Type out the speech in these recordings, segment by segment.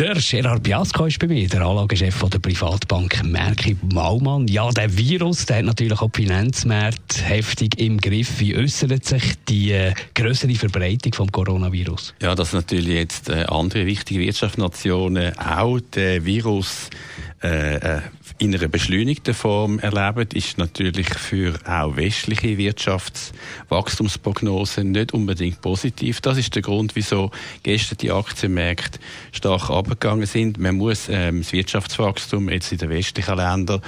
der Gerard Biasco ist bei mir, der Anlagechef der Privatbank Merki Baumann. Ja, der Virus, der hat natürlich auch die Finanzmärkte heftig im Griff. Wie äußert sich die äh, größere Verbreitung vom Coronavirus? Ja, dass natürlich jetzt äh, andere wichtige Wirtschaftsnationen auch den Virus äh, äh, in einer beschleunigten Form erleben, ist natürlich für auch westliche Wirtschaftswachstumsprognosen nicht unbedingt positiv. Das ist der Grund, wieso gestern die Aktienmärkte stark abgegangen sind. Man muss ähm, das Wirtschaftswachstum jetzt in den westlichen Ländern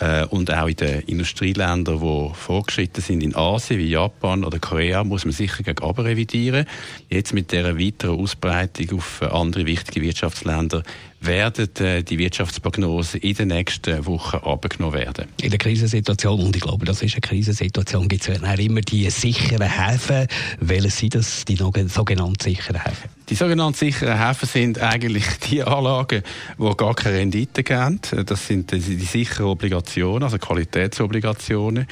äh, und auch in den Industrieländern, die vorgeschritten sind in Asien wie Japan oder Korea, muss man sicher gegen revidieren. Jetzt mit der weiteren Ausbreitung auf andere wichtige Wirtschaftsländer werden äh, die Wirtschaftsprognosen in den nächsten Wochen abgenommen werden. In der Krisensituation, und ich glaube, das ist eine Krisensituation, gibt es immer die sicheren Häfen. Welche sind das, die sogenannten sicheren Häfen? Die sogenannten sicheren Häfen sind eigentlich die Anlagen, die gar keine Rendite geben. Das sind die, die sicheren Obligationen, also Qualitätsobligationen.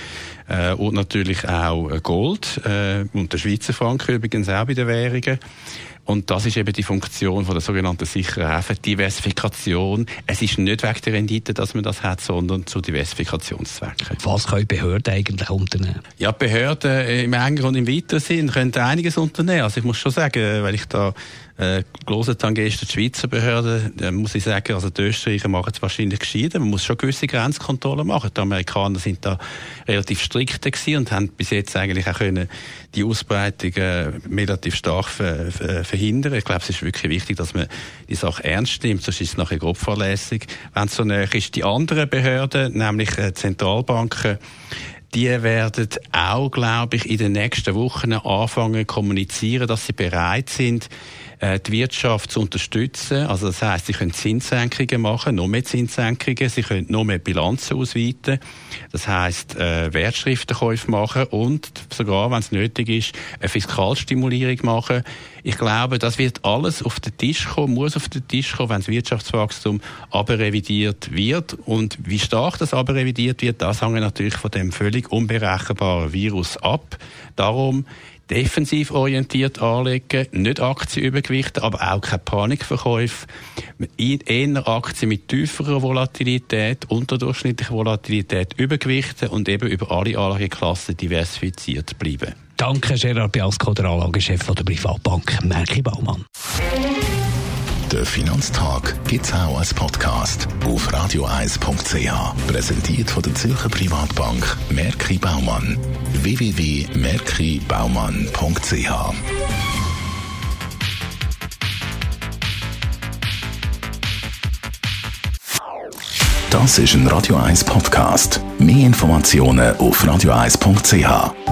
Äh, und natürlich auch Gold äh, und der Schweizer Franken übrigens auch bei den Währungen. Und das ist eben die Funktion von der sogenannten sicheren Häfen, Diversifikation. Es ist nicht wegen der Rendite, dass man das hat, sondern zu Diversifikationszwecken. Was können Behörden eigentlich unternehmen? Ja, Behörden im engeren und im weiteren Sinn können einiges unternehmen. Also ich muss schon sagen, weil ich da äh, gelesen habe gestern die Schweizer Behörden, dann muss ich sagen, also die Österreicher machen es wahrscheinlich gescheiter. Man muss schon gewisse Grenzkontrollen machen. Die Amerikaner sind da relativ strikt gewesen und haben bis jetzt eigentlich auch können die Ausbreitung äh, relativ stark ver ver verhindern. Ich glaube, es ist wirklich wichtig, dass man die Sache ernst nimmt, sonst ist es nachher grob fahrlässig. Wenn es so näher ist, die anderen Behörden, nämlich äh, Zentralbanken, die werden auch, glaube ich, in den nächsten Wochen anfangen kommunizieren, dass sie bereit sind, äh, die Wirtschaft zu unterstützen. Also das heißt, sie können Zinssenkungen machen, noch mehr Zinssenkungen, sie können noch mehr Bilanzen ausweiten. Das heißt, äh, Wertschriftenkäufe machen und sogar, wenn es nötig ist, eine Fiskalstimulierung machen. Ich glaube, das wird alles auf den Tisch kommen, muss auf den Tisch kommen, wenn das Wirtschaftswachstum aber revidiert wird. Und wie stark das aber revidiert wird, das hängt natürlich von dem völlig unberechenbaren Virus ab. Darum defensiv orientiert anlegen, nicht Aktien übergewichten, aber auch keine Panikverkäufe, eher Aktien mit tieferer Volatilität, unterdurchschnittlicher Volatilität übergewichten und eben über alle Anlageklassen diversifiziert bleiben. Danke, Gerard Biasco, der Anlagechef der Privatbank Merki Baumann. Der Finanztag gibt es auch als Podcast auf radioeis.ch. Präsentiert von der Zürcher Privatbank Merki Baumann. www.merkibaumann.ch Das ist ein Radio 1 Podcast. Mehr Informationen auf radioeis.ch.